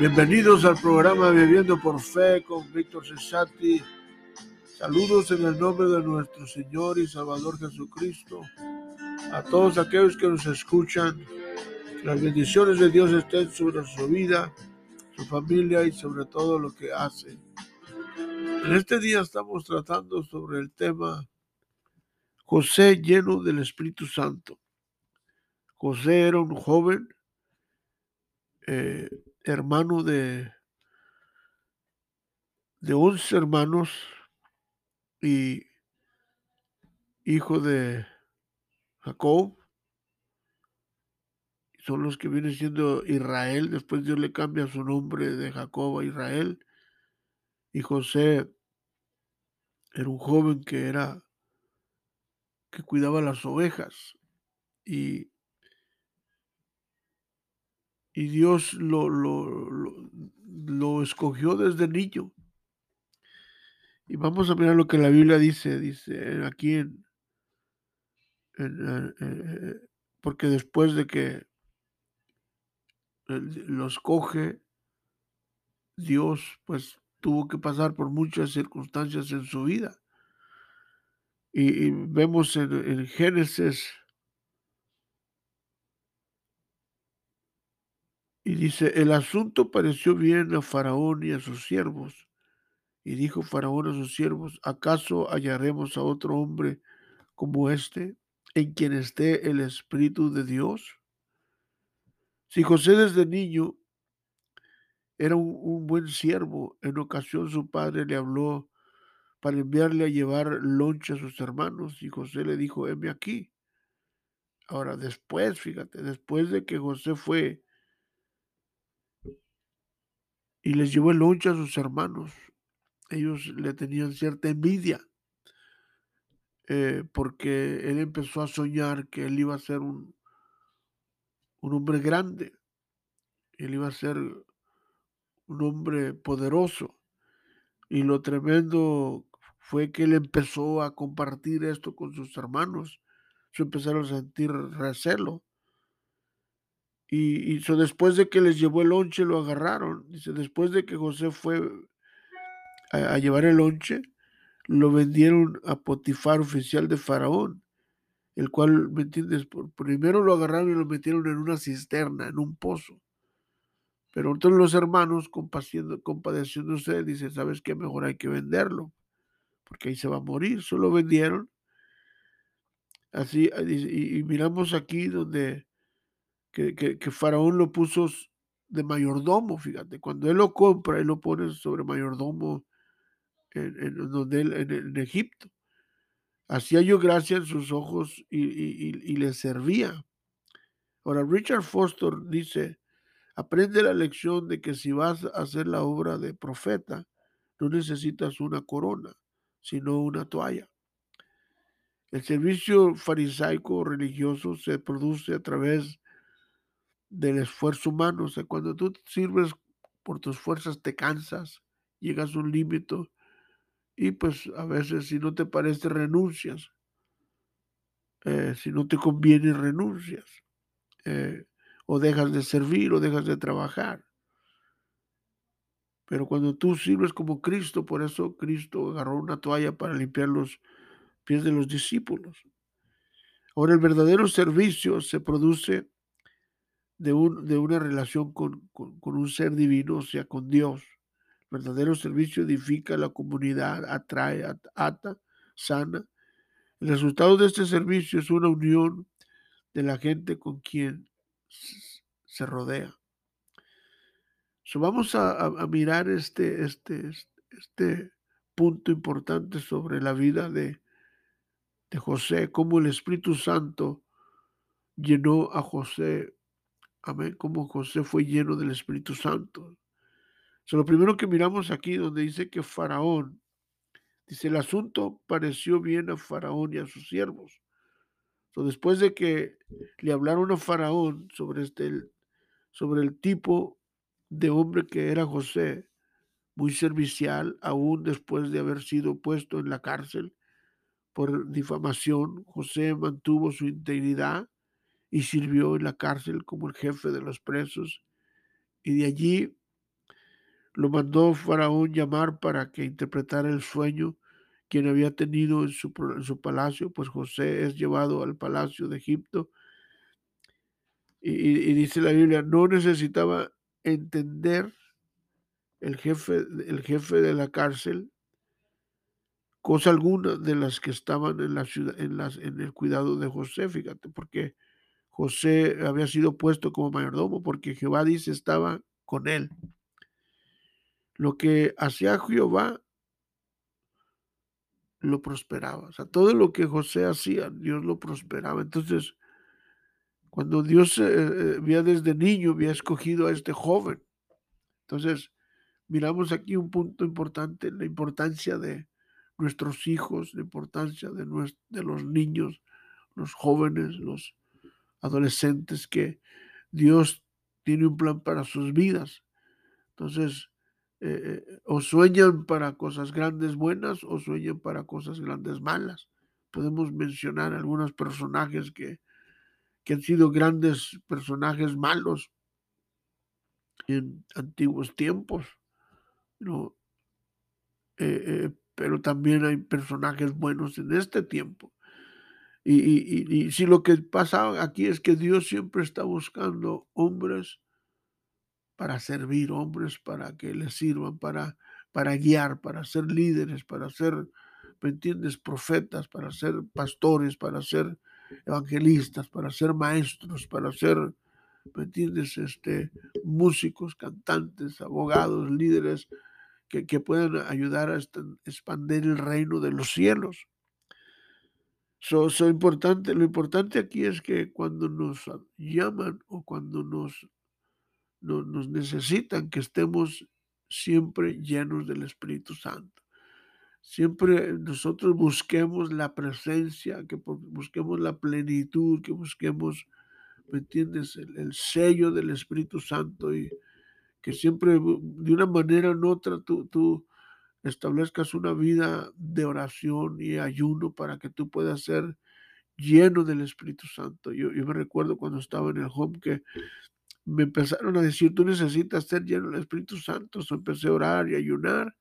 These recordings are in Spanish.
Bienvenidos al programa Viviendo por Fe con Víctor Cesati. Saludos en el nombre de nuestro Señor y Salvador Jesucristo. A todos aquellos que nos escuchan, las bendiciones de Dios estén sobre su vida, su familia y sobre todo lo que hace. En este día estamos tratando sobre el tema José lleno del Espíritu Santo. José era un joven eh, hermano de, de 11 hermanos y hijo de Jacob. Son los que vienen siendo Israel. Después Dios le cambia su nombre de Jacob a Israel. Y José era un joven que era que cuidaba las ovejas y, y Dios lo, lo, lo, escogió desde niño. Y vamos a mirar lo que la Biblia dice, dice aquí en, en, eh, porque después de que los coge, Dios pues tuvo que pasar por muchas circunstancias en su vida. Y, vemos en, Génesis y dice, el asunto pareció bien a Faraón y a sus siervos. Y dijo Faraón a sus siervos, ¿acaso hallaremos a otro hombre como este, en quien esté el Espíritu de Dios? Si José desde niño era un, buen siervo, en ocasión su padre le habló para enviarle a llevar loncha a sus hermanos y José le dijo, heme aquí. Ahora, después, fíjate, después de que José fue y les llevó el loncha a sus hermanos, ellos le tenían cierta envidia, eh, porque él empezó a soñar que él iba a ser un, un hombre grande, él iba a ser un hombre poderoso. Y lo tremendo fue que él empezó a compartir esto con sus hermanos. Se empezaron a sentir recelo. Y, después de que les llevó el lonche, lo agarraron. Dice, después de que José fue a, llevar el lonche, lo vendieron a Potifar, oficial de Faraón, el cual, ¿me entiendes? Primero lo agarraron y lo metieron en una cisterna, en un pozo. Pero entonces los hermanos, compadeciéndose, dicen, ¿sabes qué? Mejor hay que venderlo, porque ahí se va a morir. Solo vendieron. Así, y, miramos aquí donde que, que, Faraón lo puso de mayordomo, fíjate. Cuando él lo compra, él lo pone sobre mayordomo en, donde en, Egipto. Hacía yo gracia en sus ojos y, y le servía. Ahora, Richard Foster dice, Aprende la lección de que si vas a hacer la obra de profeta, no necesitas una corona, sino una toalla. El servicio farisaico religioso se produce a través del esfuerzo humano. O sea, cuando tú sirves por tus fuerzas te cansas, llegas a un límite y pues a veces si no te parece renuncias. Eh, si no te conviene renuncias. Eh, o dejas de servir o dejas de trabajar. Pero cuando tú sirves como Cristo, por eso Cristo agarró una toalla para limpiar los pies de los discípulos. Ahora el verdadero servicio se produce de, un, de una relación con, con, un ser divino, o sea, con Dios. El verdadero servicio edifica la comunidad, atrae, ata, sana. El resultado de este servicio es una unión de la gente con quien se rodea. vamos a, mirar este, este, este punto importante sobre la vida de, de José, cómo el Espíritu Santo llenó a José. Amén, cómo José fue lleno del Espíritu Santo. lo primero que miramos aquí, donde dice que Faraón, dice, el asunto pareció bien a Faraón y a sus siervos después de que le hablaron a Faraón sobre, este, sobre el tipo de hombre que era José, muy servicial, aún después de haber sido puesto en la cárcel por difamación, José mantuvo su integridad y sirvió en la cárcel como el jefe de los presos. Y de allí lo mandó Faraón llamar para que interpretara el sueño quien había tenido en su, en su palacio, pues José es llevado al palacio de Egipto. Y, y, dice la Biblia, no necesitaba entender el jefe, el jefe de la cárcel cosa alguna de las que estaban en la ciudad, en, las, en el cuidado de José, fíjate, porque José había sido puesto como mayordomo, porque Jehová dice estaba con él. Lo que hacía Jehová lo prosperaba. O sea, todo lo que José hacía, Dios lo prosperaba. Entonces, cuando Dios eh, había desde niño, había escogido a este joven. Entonces, miramos aquí un punto importante, la importancia de nuestros hijos, la importancia de los niños, los jóvenes, los adolescentes, que Dios tiene un plan para sus vidas. Entonces, eh, eh, o sueñan para cosas grandes buenas o sueñan para cosas grandes malas. Podemos mencionar algunos personajes que, que han sido grandes personajes malos en antiguos tiempos, ¿no? Eh, pero también hay personajes buenos en este tiempo. Y, si lo que pasa aquí es que Dios siempre está buscando hombres para servir, hombres para que les sirvan, para para guiar, para ser líderes, para ser, ¿me entiendes?, profetas, para ser pastores, para ser evangelistas, para ser maestros, para ser, ¿me entiendes?, este, músicos, cantantes, abogados, líderes que, que puedan ayudar a expandir el reino de los cielos. So, so importante, lo importante aquí es que cuando nos llaman o cuando nos, nos, necesitan, que estemos siempre llenos del Espíritu Santo. Siempre nosotros busquemos la presencia, que busquemos la plenitud, que busquemos, ¿me entiendes?, el, sello del Espíritu Santo y que siempre de una manera u otra tú establezcas una vida de oración y ayuno para que tú puedas ser lleno del Espíritu Santo. Yo, me recuerdo cuando estaba en el home que me empezaron a decir, tú necesitas ser lleno del Espíritu Santo. So empecé a orar y ayunar.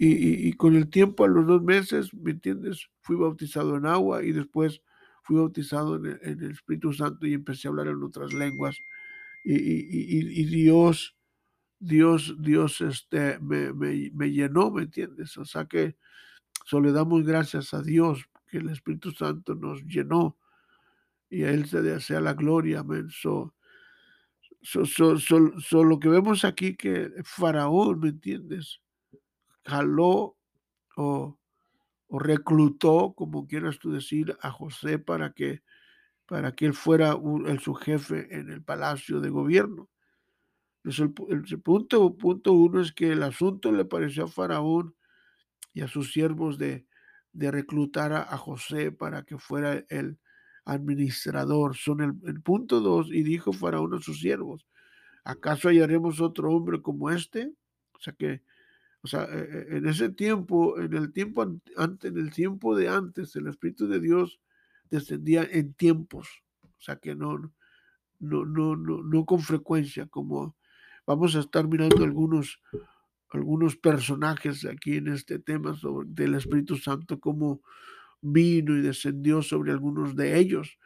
Y, con el tiempo, a los dos meses, ¿me entiendes? Fui bautizado en agua y después fui bautizado en el, Espíritu Santo y empecé a hablar en otras lenguas. Y Dios, Dios, Dios este, me, me, me, llenó, ¿me entiendes? O sea que solo le damos gracias a Dios que el Espíritu Santo nos llenó y a Él se desea la gloria, amén. So, So, lo que vemos aquí que Faraón, ¿me entiendes? Jaló o, o, reclutó, como quieras tú decir, a José para que, para que él fuera el, su jefe en el palacio de gobierno. El, el, punto, punto uno es que el asunto le pareció a Faraón y a sus siervos de, de reclutar a, a José para que fuera el, administrador. Son el, punto dos, y dijo Faraón a sus siervos, ¿acaso hallaremos otro hombre como este? O sea que, o sea, e, e, en ese tiempo, en el tiempo antes, en el tiempo de antes, el Espíritu de Dios descendía en tiempos, o sea que no, no, no, no, no con frecuencia, como vamos a estar mirando algunos, algunos personajes aquí en este tema sobre, del Espíritu Santo, como vino y descendió sobre algunos de ellos.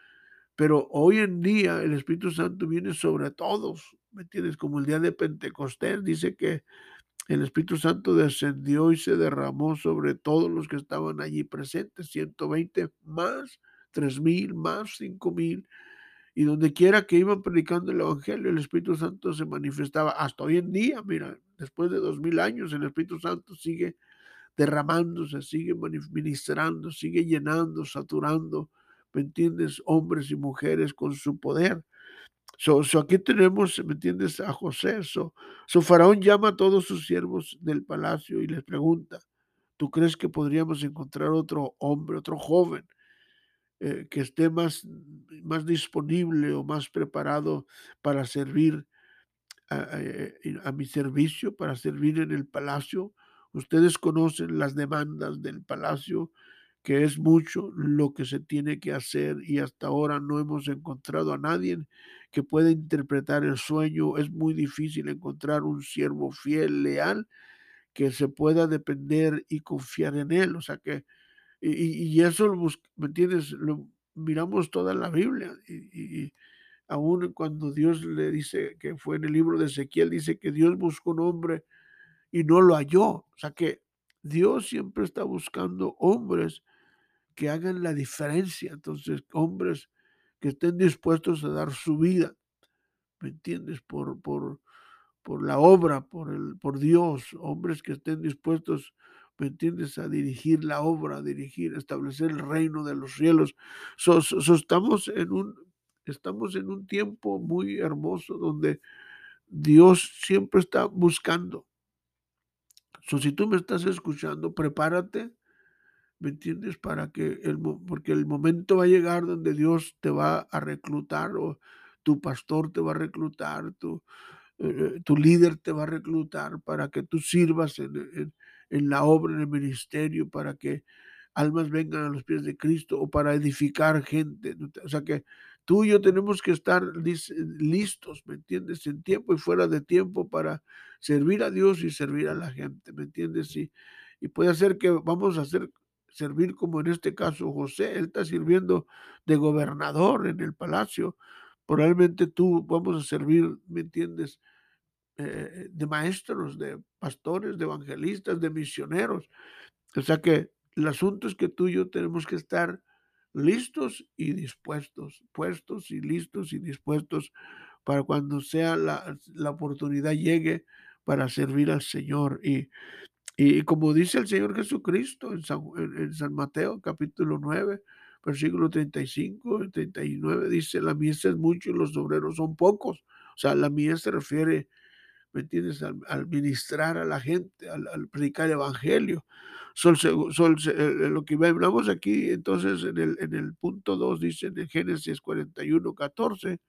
Pero hoy en día el Espíritu Santo viene sobre todos, ¿me entiendes? Como el día de Pentecostés dice que el Espíritu Santo descendió y se derramó sobre todos los que estaban allí presentes, 120 más, 3000 más, 5000. Y donde quiera que iban predicando el Evangelio, el Espíritu Santo se manifestaba. Hasta hoy en día, mira, después de dos mil años, el Espíritu Santo sigue derramándose, sigue ministrando, sigue llenando, saturando, ¿me entiendes? Hombres y mujeres con su poder. So, aquí tenemos, ¿me entiendes? A José. So, Faraón llama a todos sus siervos del palacio y les pregunta, ¿tú crees que podríamos encontrar otro hombre, otro joven eh, que esté más, más disponible o más preparado para servir a, a mi servicio, para servir en el palacio? Ustedes conocen las demandas del palacio que es mucho lo que se tiene que hacer y hasta ahora no hemos encontrado a nadie que pueda interpretar el sueño. Es muy difícil encontrar un siervo fiel, leal, que se pueda depender y confiar en él. O sea que, y, y eso, ¿me entiendes? Lo miramos toda la Biblia y, y aún cuando Dios le dice que fue en el libro de Ezequiel, dice que Dios buscó un hombre y no lo halló. O sea que Dios siempre está buscando hombres que hagan la diferencia. Entonces, hombres que estén dispuestos a dar su vida, ¿me entiendes? Por, por, por la obra, por, el, por Dios, hombres que estén dispuestos, ¿me entiendes? A dirigir la obra, a dirigir, establecer el reino de los cielos. So, estamos, en un, estamos en un tiempo muy hermoso donde Dios siempre está buscando. So, si tú me estás escuchando, prepárate ¿me entiendes? Para que el, porque el momento va a llegar donde Dios te va a reclutar o tu pastor te va a reclutar, tu, eh, tu líder te va a reclutar para que tú sirvas en la obra, en el ministerio, para que almas vengan a los pies de Cristo o para edificar gente. O sea que tú y yo tenemos que estar listos, ¿me entiendes? En tiempo y fuera de tiempo para servir a Dios y servir a la gente, ¿me entiendes? Y, y puede ser que vamos a hacer servir como en este caso José, él está sirviendo de gobernador en el palacio. Probablemente tú vamos a servir, ¿me entiendes? Eh, de maestros, de pastores, de evangelistas, de misioneros. O sea que el asunto es que tú y yo tenemos que estar listos y dispuestos, puestos y listos y dispuestos para cuando sea la, la oportunidad llegue para servir al Señor. Y y como dice el Señor Jesucristo en San, Mateo capítulo 9, versículo 35 y 39, dice, la mies es mucho y los obreros son pocos. O sea, la mies se refiere, ¿me entiendes?, al, ministrar a la gente, al, predicar el evangelio. Sol, sol, eh, lo que hablamos aquí, entonces, en el, en el punto 2, dice en Génesis 41, 14,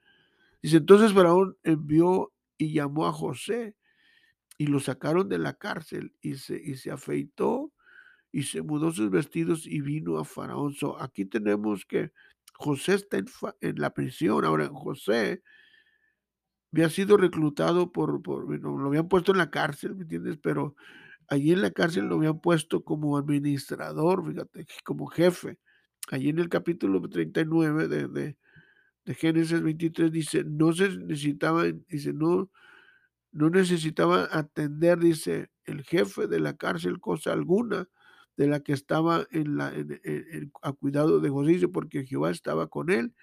dice, entonces Faraón envió y llamó a José y lo sacaron de la cárcel y se, y se afeitó y se mudó sus vestidos y vino a Faraón. aquí tenemos que José está en, la prisión. Ahora, José había sido reclutado por, por lo habían puesto en la cárcel, ¿me entiendes? Pero allí en la cárcel lo habían puesto como administrador, fíjate, como jefe. Allí en el capítulo 39 de, de, de Génesis 23 dice, no se necesitaba, dice, no, no necesitaba atender, dice, el jefe de la cárcel cosa alguna de la que estaba en la, a cuidado de José, porque Jehová estaba con él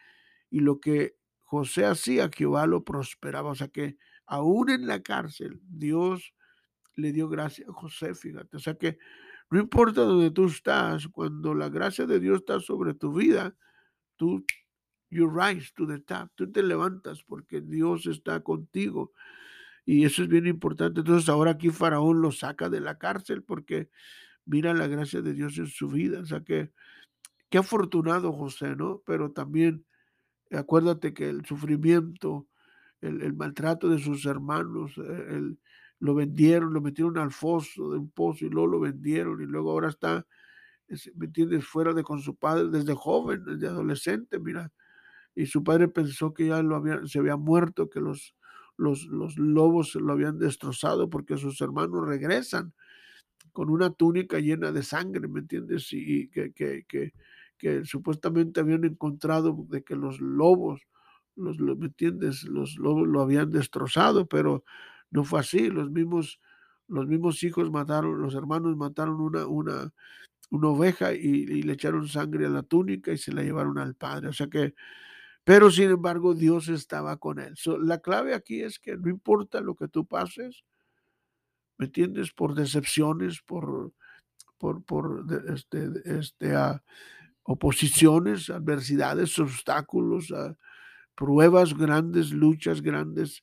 y lo que José hacía, Jehová lo prosperaba. O sea que aún en la cárcel, Dios le dio gracia a José, fíjate. O sea que no importa donde tú estás, cuando la gracia de Dios está sobre tu vida, tú, you rise to the top, tú te levantas porque Dios está contigo. Y eso es bien importante. Entonces ahora aquí Faraón lo saca de la cárcel porque mira la gracia de Dios en su vida. O sea que, qué afortunado José, ¿no? Pero también acuérdate que el sufrimiento, el, maltrato de sus hermanos, eh, lo vendieron, lo metieron al foso de un pozo y luego lo vendieron y luego ahora está, ¿me entiendes?, fuera de con su padre desde joven, desde adolescente, mira. Y su padre pensó que ya lo había, se había muerto, que los los, los lobos lo habían destrozado porque sus hermanos regresan con una túnica llena de sangre, ¿me entiendes? Y que, que, que, que supuestamente habían encontrado de que los lobos, los, ¿me entiendes? Los lobos lo habían destrozado, pero no fue así. Los mismos, los mismos hijos mataron, los hermanos mataron una, una, una oveja y, le echaron sangre a la túnica y se la llevaron al padre. O sea que pero sin embargo, Dios estaba con él. la clave aquí es que no importa lo que tú pases, ¿me entiendes? Por decepciones, por, por, por este, este, uh, oposiciones, adversidades, obstáculos, pruebas grandes, luchas grandes.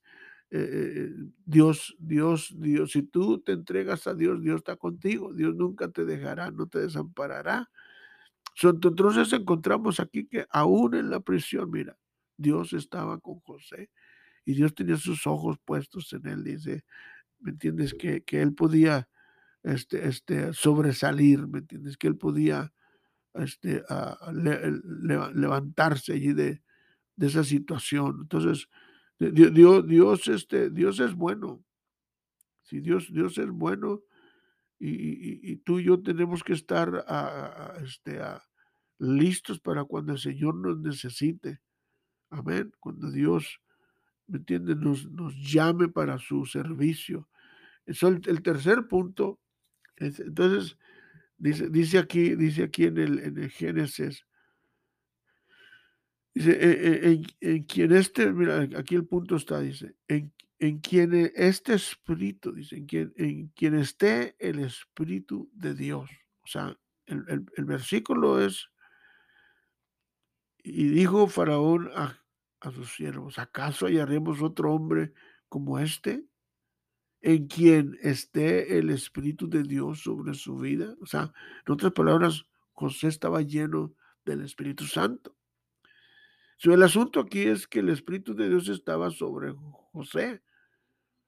Eh, eh, Dios, Dios, Dios, si tú te entregas a Dios, Dios está contigo, Dios nunca te dejará, no te desamparará. Entonces encontramos aquí que aún en la prisión, mira, Dios estaba con José y Dios tenía sus ojos puestos en él, dice, ¿me entiendes? Que, él podía este, este, sobresalir, ¿me entiendes? Que él podía este, a levantarse allí de, de, esa situación. Entonces, Dios, Dios, este, Dios es bueno. Si Dios, Dios es bueno y, tú y yo tenemos que estar este, listos para cuando el Señor nos necesite. Amén. Cuando Dios, ¿me entiende Nos, nos llame para su servicio. Eso el, el tercer punto. entonces, dice, dice aquí, dice aquí en el, en Génesis, dice, e, e, en, quien este, mira, aquí el punto está, dice, en, en quien este espíritu, dice, en quien, en quien esté el espíritu de Dios. O sea, el, el, el versículo es, y dijo Faraón a, a sus siervos, ¿acaso hallaremos otro hombre como este? En quien esté el Espíritu de Dios sobre su vida. O sea, en otras palabras, José estaba lleno del Espíritu Santo. el asunto aquí es que el Espíritu de Dios estaba sobre José.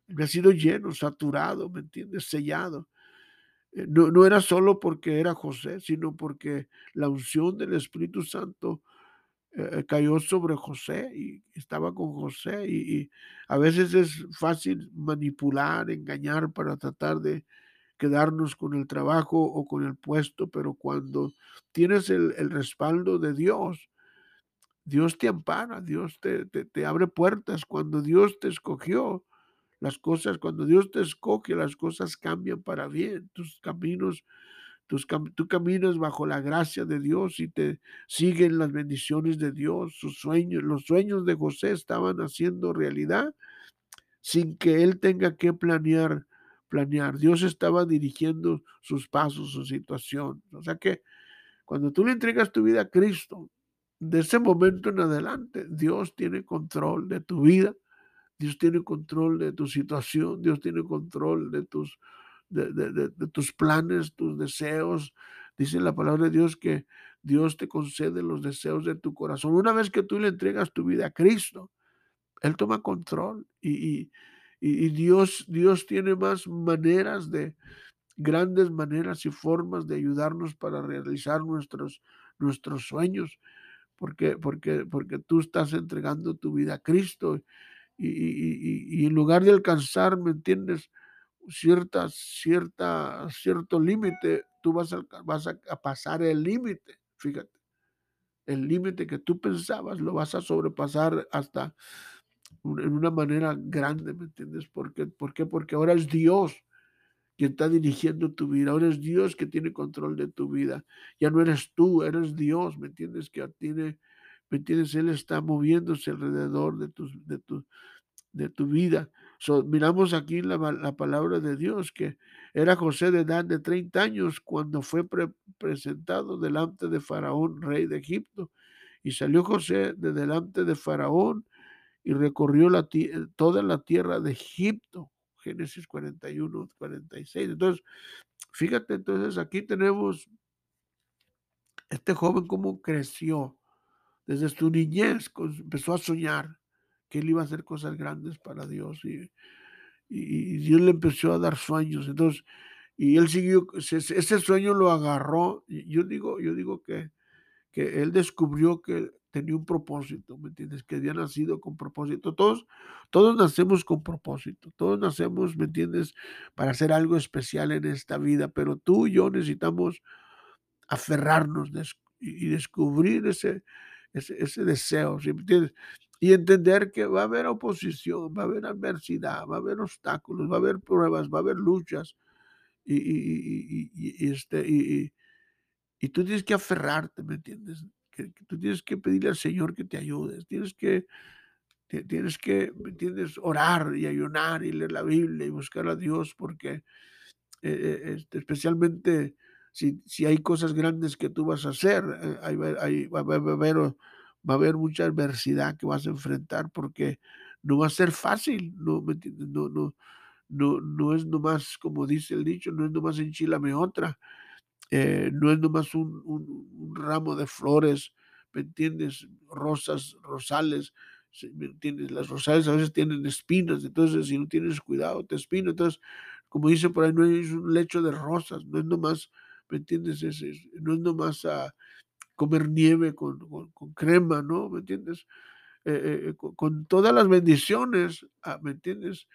Había sido lleno, saturado, ¿me entiendes? Sellado. Eh, no, no, era solo porque era José, sino porque la unción del Espíritu Santo eh, cayó sobre José y estaba con José y, a veces es fácil manipular, engañar para tratar de quedarnos con el trabajo o con el puesto, pero cuando tienes el, respaldo de Dios, Dios te ampara, Dios te, te, abre puertas. Cuando Dios te escogió, las cosas, cuando Dios te escoge, las cosas cambian para bien. Tus caminos tú caminas bajo la gracia de Dios y te siguen las bendiciones de Dios. Sus sueños, los sueños de José estaban haciendo realidad sin que él tenga que planear, planear. Dios estaba dirigiendo sus pasos, su situación. O sea que cuando tú le entregas tu vida a Cristo, de ese momento en adelante, Dios tiene control de tu vida. Dios tiene control de tu situación, Dios tiene control de tus de, tus planes, tus deseos. Dice la palabra de Dios que Dios te concede los deseos de tu corazón. Una vez que tú le entregas tu vida a Cristo, Él toma control y, y, Dios, Dios tiene más maneras de, grandes maneras y formas de ayudarnos para realizar nuestros, nuestros sueños, porque, porque, porque tú estás entregando tu vida a Cristo y, y, y, en lugar de alcanzar, ¿me entiendes? Cierta, cierta, cierto límite, tú vas a, pasar el límite, fíjate. El límite que tú pensabas lo vas a sobrepasar hasta en una manera grande, ¿me entiendes? ¿Por qué? Porque ahora es Dios quien está dirigiendo tu vida. Ahora es Dios que tiene control de tu vida. Ya no eres tú, eres Dios, ¿me entiendes? Que tiene, ¿me entiendes? Él está moviéndose alrededor de, tus, de, tu, de tu vida miramos aquí la, la, palabra de Dios, que era José de edad de 30 años cuando fue presentado delante de Faraón, rey de Egipto. Y salió José de delante de Faraón y recorrió la, toda la tierra de Egipto. Génesis 41, 46. Entonces, fíjate, entonces aquí tenemos este joven cómo creció. Desde su niñez empezó a soñar que él iba a hacer cosas grandes para Dios y, y, Dios le empezó a dar sueños. Entonces, y él siguió, ese, sueño lo agarró. Yo digo, yo digo que, que él descubrió que tenía un propósito, ¿me entiendes? Que había nacido con propósito. Todos, todos nacemos con propósito, todos nacemos, ¿me entiendes? Para hacer algo especial en esta vida, pero tú y yo necesitamos aferrarnos y descubrir ese, ese, ese deseo. ¿me entiendes? Y entender que va a haber oposición, va a haber adversidad, va a haber obstáculos, va a haber pruebas, va a haber luchas. Y, y, y, este, y, tú tienes que aferrarte, ¿me entiendes? Que, tú tienes que pedirle al Señor que te ayude, tienes que, tienes que, ¿me entiendes? Orar y ayunar y leer la Biblia y buscar a Dios, porque eh, eh, este, especialmente si, si, hay cosas grandes que tú vas a hacer, eh, va, va, a haber va a haber mucha adversidad que vas a enfrentar porque no va a ser fácil, no, no, no, no, no es nomás, como dice el dicho, no es nomás enchilame otra, eh, no es nomás un, un, ramo de flores, ¿me entiendes? Rosas, rosales, ¿me? Las rosales a veces tienen espinas, entonces si no tienes cuidado te espino, entonces, como dice por ahí, no es un lecho de rosas, no es nomás, ¿me entiendes? Es, no es nomás... a comer nieve con, con, crema, ¿no? ¿Me entiendes? Eh, con, todas las bendiciones, ah, ¿me entiendes?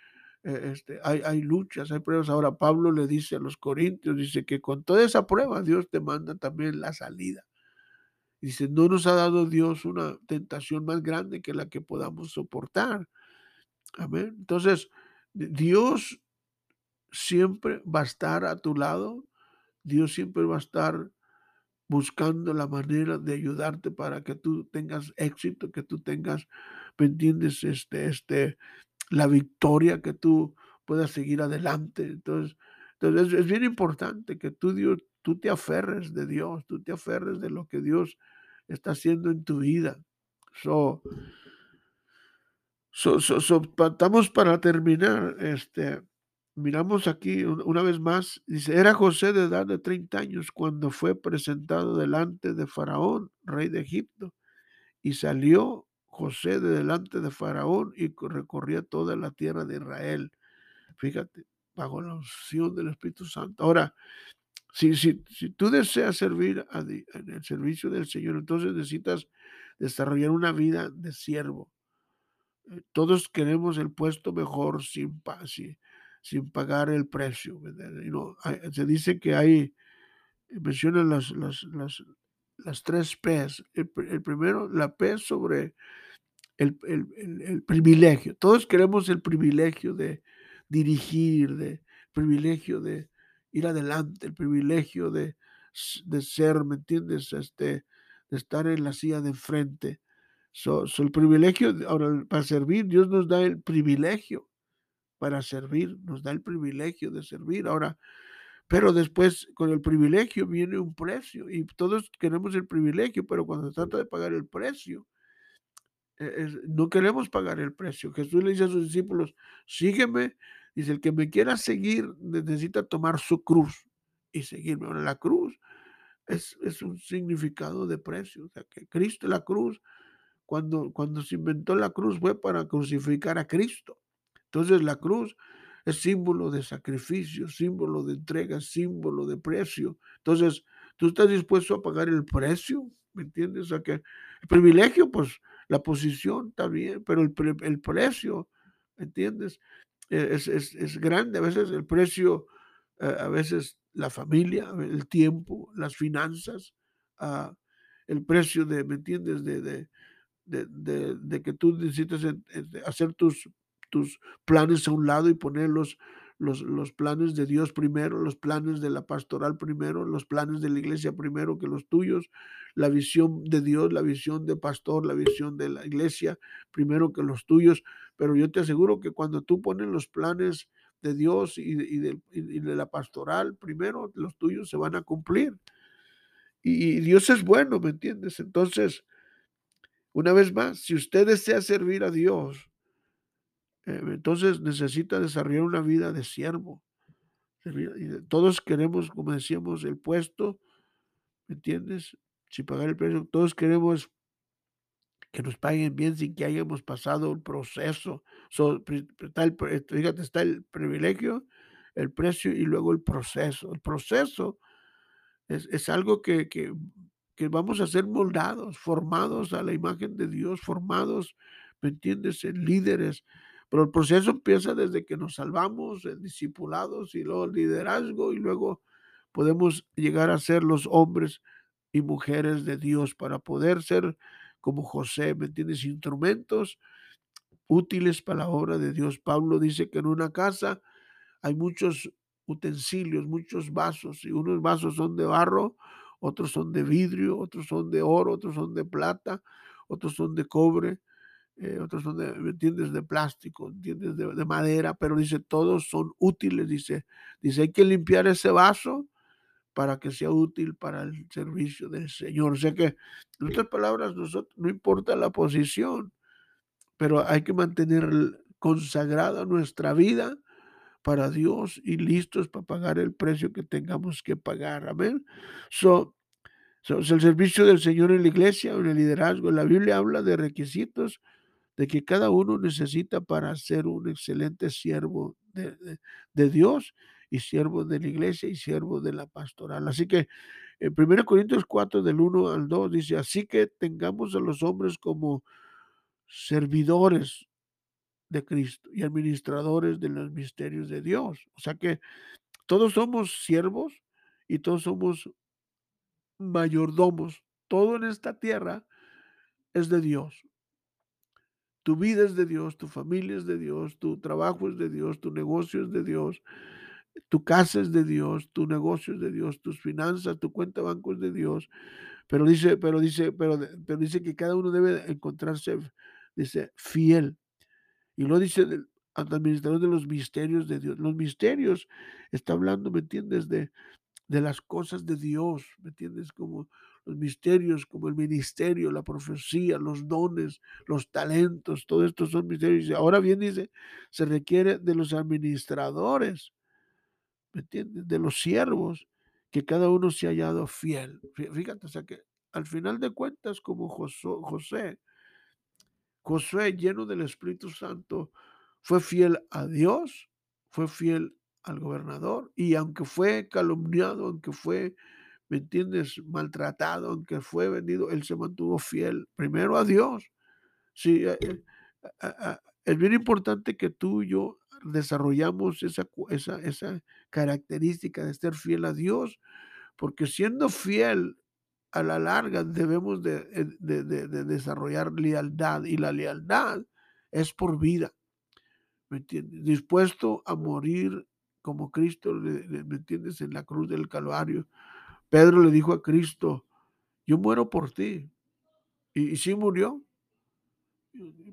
este, hay, hay luchas, hay pruebas. Ahora Pablo le dice a los corintios, dice que con toda esa prueba Dios te manda también la salida. Dice, no nos ha dado Dios una tentación más grande que la que podamos soportar. Amén. Entonces, Dios siempre va a estar a tu lado. Dios siempre va a estar buscando la manera de ayudarte para que tú tengas éxito, que tú tengas, ¿me entiendes? Este, este, la victoria, que tú puedas seguir adelante. Entonces, entonces es, bien importante que tú, Dios, tú te aferres de Dios, tú te aferres de lo que Dios está haciendo en tu vida. So, so, so, estamos para terminar. Este, miramos aquí una vez más, dice, era José de edad de 30 años cuando fue presentado delante de Faraón, rey de Egipto, y salió José de delante de Faraón y recorría toda la tierra de Israel. Fíjate, bajo la unción del Espíritu Santo. Ahora, si, si, si tú deseas servir en el servicio del Señor, entonces necesitas desarrollar una vida de siervo. Eh, todos queremos el puesto mejor sin, sin pagar el precio. se dice que hay, mencionan las, las, las, tres P's. El, el, primero, la P sobre el, el, el, privilegio. Todos queremos el privilegio de dirigir, de privilegio de ir adelante, el privilegio de, de ser, ¿me entiendes? Este, de estar en la silla de enfrente. So, el privilegio, ahora para servir, Dios nos da el privilegio para servir, nos da el privilegio de servir. Ahora, pero después con el privilegio viene un precio y todos queremos el privilegio, pero cuando se trata de pagar el precio, e, no queremos pagar el precio. Jesús le dice a sus discípulos, sígueme. Dice, el que me quiera seguir necesita tomar su cruz y seguirme. Ahora, la cruz es, es un significado de precio. O sea, que Cristo, la cruz, cuando, cuando se inventó la cruz fue para crucificar a Cristo. Entonces la cruz es símbolo de sacrificio, símbolo de entrega, símbolo de precio. Entonces, ¿tú estás dispuesto a pagar el precio? ¿Me entiendes? Sea, que el privilegio, pues la posición está bien, pero el, el precio, ¿me entiendes? E, es, es, es, grande. A veces el precio, eh, a veces la familia, el tiempo, las finanzas, uh, el precio de, ¿me entiendes? De, de, de, de que tú necesitas hacer tus, tus planes a un lado y ponerlos los, los, planes de Dios primero, los planes de la pastoral primero, los planes de la iglesia primero que los tuyos, la visión de Dios, la visión de pastor, la visión de la iglesia primero que los tuyos. Pero yo te aseguro que cuando tú pones los planes de Dios y, de, la pastoral primero, los tuyos se van a cumplir. Y, y Dios es bueno, ¿me entiendes? Entonces, una vez más, si usted desea servir a Dios, entonces necesita desarrollar una vida de siervo. Todos queremos, como decíamos, el puesto, ¿me entiendes? Sin pagar el precio. Todos queremos que nos paguen bien sin que hayamos pasado un proceso. está el, fíjate, está el privilegio, el precio y luego el proceso. El proceso es, es algo que, que, que, vamos a ser moldados, formados a la imagen de Dios, formados, ¿me entiendes?, en líderes, pero el proceso empieza desde que nos salvamos, el discipulados y luego el liderazgo y luego podemos llegar a ser los hombres y mujeres de Dios para poder ser como José, ¿me entiendes? Instrumentos útiles para la obra de Dios. Pablo dice que en una casa hay muchos utensilios, muchos vasos, y unos vasos son de barro, otros son de vidrio, otros son de oro, otros son de plata, otros son de cobre, eh, otros son de, ¿me entiendes? De plástico, ¿entiendes? De, madera, pero dice, todos son útiles, dice, dice, hay que limpiar ese vaso para que sea útil para el servicio del Señor. O sea que, en otras palabras, nosotros, no importa la posición, pero hay que mantener consagrada nuestra vida para Dios y listos para pagar el precio que tengamos que pagar. Amén. So, so, el servicio del Señor en la iglesia en el liderazgo, la Biblia habla de requisitos de que cada uno necesita para ser un excelente siervo de, Dios y siervo de la iglesia y siervo de la pastoral. Así que En 1 Corintios 4, del 1 al 2, dice, así que tengamos a los hombres como servidores de Cristo y administradores de los misterios de Dios. O sea que todos somos siervos y todos somos mayordomos. Todo en esta tierra es de Dios. Tu vida es de Dios, tu familia es de Dios, tu trabajo es de Dios, tu negocio es de Dios, tu casa es de Dios, tu negocio es de Dios, tus finanzas, tu cuenta de banco es de Dios. Pero dice, pero dice, pero, dice que cada uno debe encontrarse, dice, fiel. Y lo dice el administrador de los misterios de Dios. Los misterios, está hablando, ¿me entiendes? De, de las cosas de Dios, ¿me entiendes? Como los misterios, como el ministerio, la profecía, los dones, los talentos, todo esto son misterios. Ahora bien dice, se requiere de los administradores, ¿me entiendes? De los siervos, que cada uno se ha hallado fiel. Fíjate, o sea que al final de cuentas, como José, Josué lleno del Espíritu Santo, fue fiel a Dios, fue fiel al gobernador y aunque fue calumniado, aunque fue, ¿me entiendes?, maltratado, aunque fue vendido, él se mantuvo fiel primero a Dios. Sí, eh, eh, es bien importante que tú y yo desarrollamos esa, esa, esa característica de ser fiel a Dios, porque siendo fiel a la larga debemos de, eh, de, de, de desarrollar lealtad y la lealtad es por vida. ¿Me entiendes? Dispuesto a morir como Cristo, ¿me entiendes? En la cruz del Calvario. Pedro le dijo a Cristo, yo muero por ti. Y, sí murió.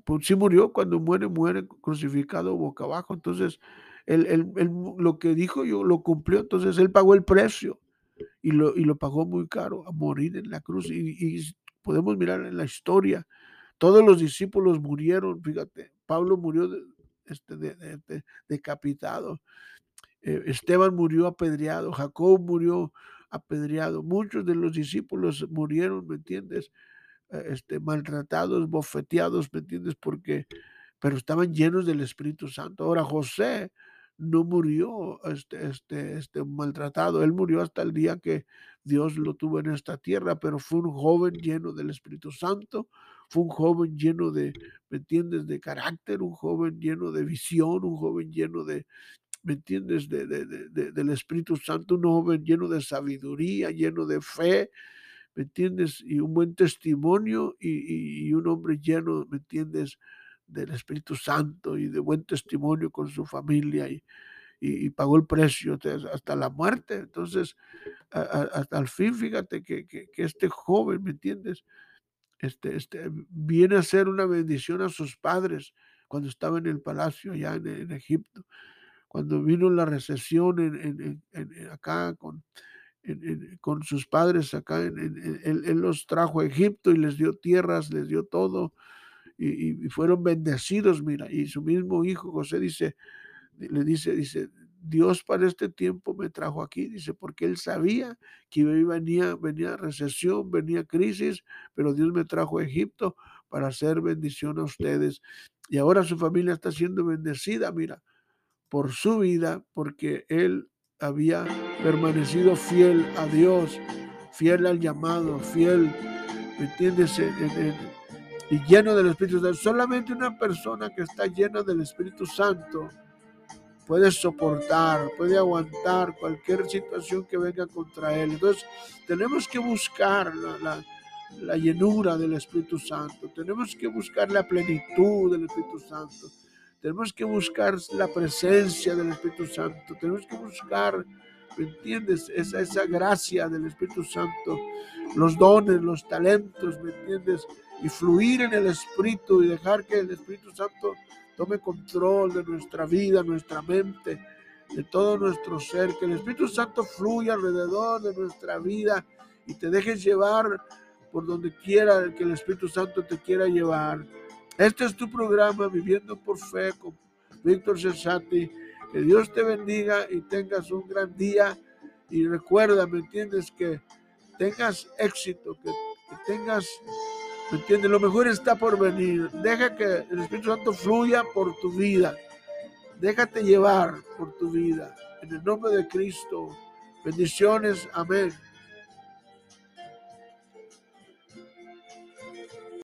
Pues sí murió, cuando muere, muere crucificado boca abajo. Entonces, él, lo que dijo yo lo cumplió. Entonces, él pagó el precio y lo, y pagó muy caro a morir en la cruz. Y, podemos mirar en la historia, todos los discípulos murieron, fíjate, Pablo murió este, decapitado. Eh, Esteban murió apedreado, Jacob murió apedreado, muchos de los discípulos murieron, ¿me entiendes? Eh, este, maltratados, bofeteados, ¿me entiendes? Porque, pero estaban llenos del Espíritu Santo. Ahora José no murió este, este, este maltratado, él murió hasta el día que Dios lo tuvo en esta tierra, pero fue un joven lleno del Espíritu Santo, fue un joven lleno de, ¿me entiendes?, de carácter, un joven lleno de visión, un joven lleno de, ¿me entiendes?, de, del Espíritu Santo, un joven lleno de sabiduría, lleno de fe, ¿me entiendes? Y un buen testimonio y, un hombre lleno, ¿me entiendes?, del Espíritu Santo y de buen testimonio con su familia y, y, pagó el precio hasta la muerte. Entonces, hasta el fin, fíjate que, que, este joven, ¿me entiendes? Este, este, viene a ser una bendición a sus padres cuando estaba en el palacio allá en Egipto cuando vino la recesión en, acá con, con sus padres acá, él, los trajo a Egipto y les dio tierras, les dio todo y, fueron bendecidos, mira, y su mismo hijo José dice, le dice, dice, Dios para este tiempo me trajo aquí, dice, porque él sabía que venía, venía recesión, venía crisis, pero Dios me trajo a Egipto para hacer bendición a ustedes. Y ahora su familia está siendo bendecida, mira por su vida, porque él había permanecido fiel a Dios, fiel al llamado, fiel, ¿me entiendes? y lleno del Espíritu Santo. Solamente una persona que está llena del Espíritu Santo puede soportar, puede aguantar cualquier situación que venga contra él. Entonces, tenemos que buscar la, la, la llenura del Espíritu Santo, tenemos que buscar la plenitud del Espíritu Santo. Tenemos que buscar la presencia del Espíritu Santo. Tenemos que buscar, ¿me entiendes? Esa, esa gracia del Espíritu Santo. Los dones, los talentos, ¿me entiendes? Y fluir en el Espíritu y dejar que el Espíritu Santo tome control de nuestra vida, nuestra mente, de todo nuestro ser. Que el Espíritu Santo fluya alrededor de nuestra vida y te dejes llevar por donde quiera que el Espíritu Santo te quiera llevar. Este es tu programa Viviendo por Fe con Víctor Cesati. Que Dios te bendiga y tengas un gran día. Y recuerda, ¿me entiendes? Que tengas éxito, que, tengas, ¿me entiendes? Lo mejor está por venir. Deja que el Espíritu Santo fluya por tu vida. Déjate llevar por tu vida. En el nombre de Cristo. Bendiciones. Amén.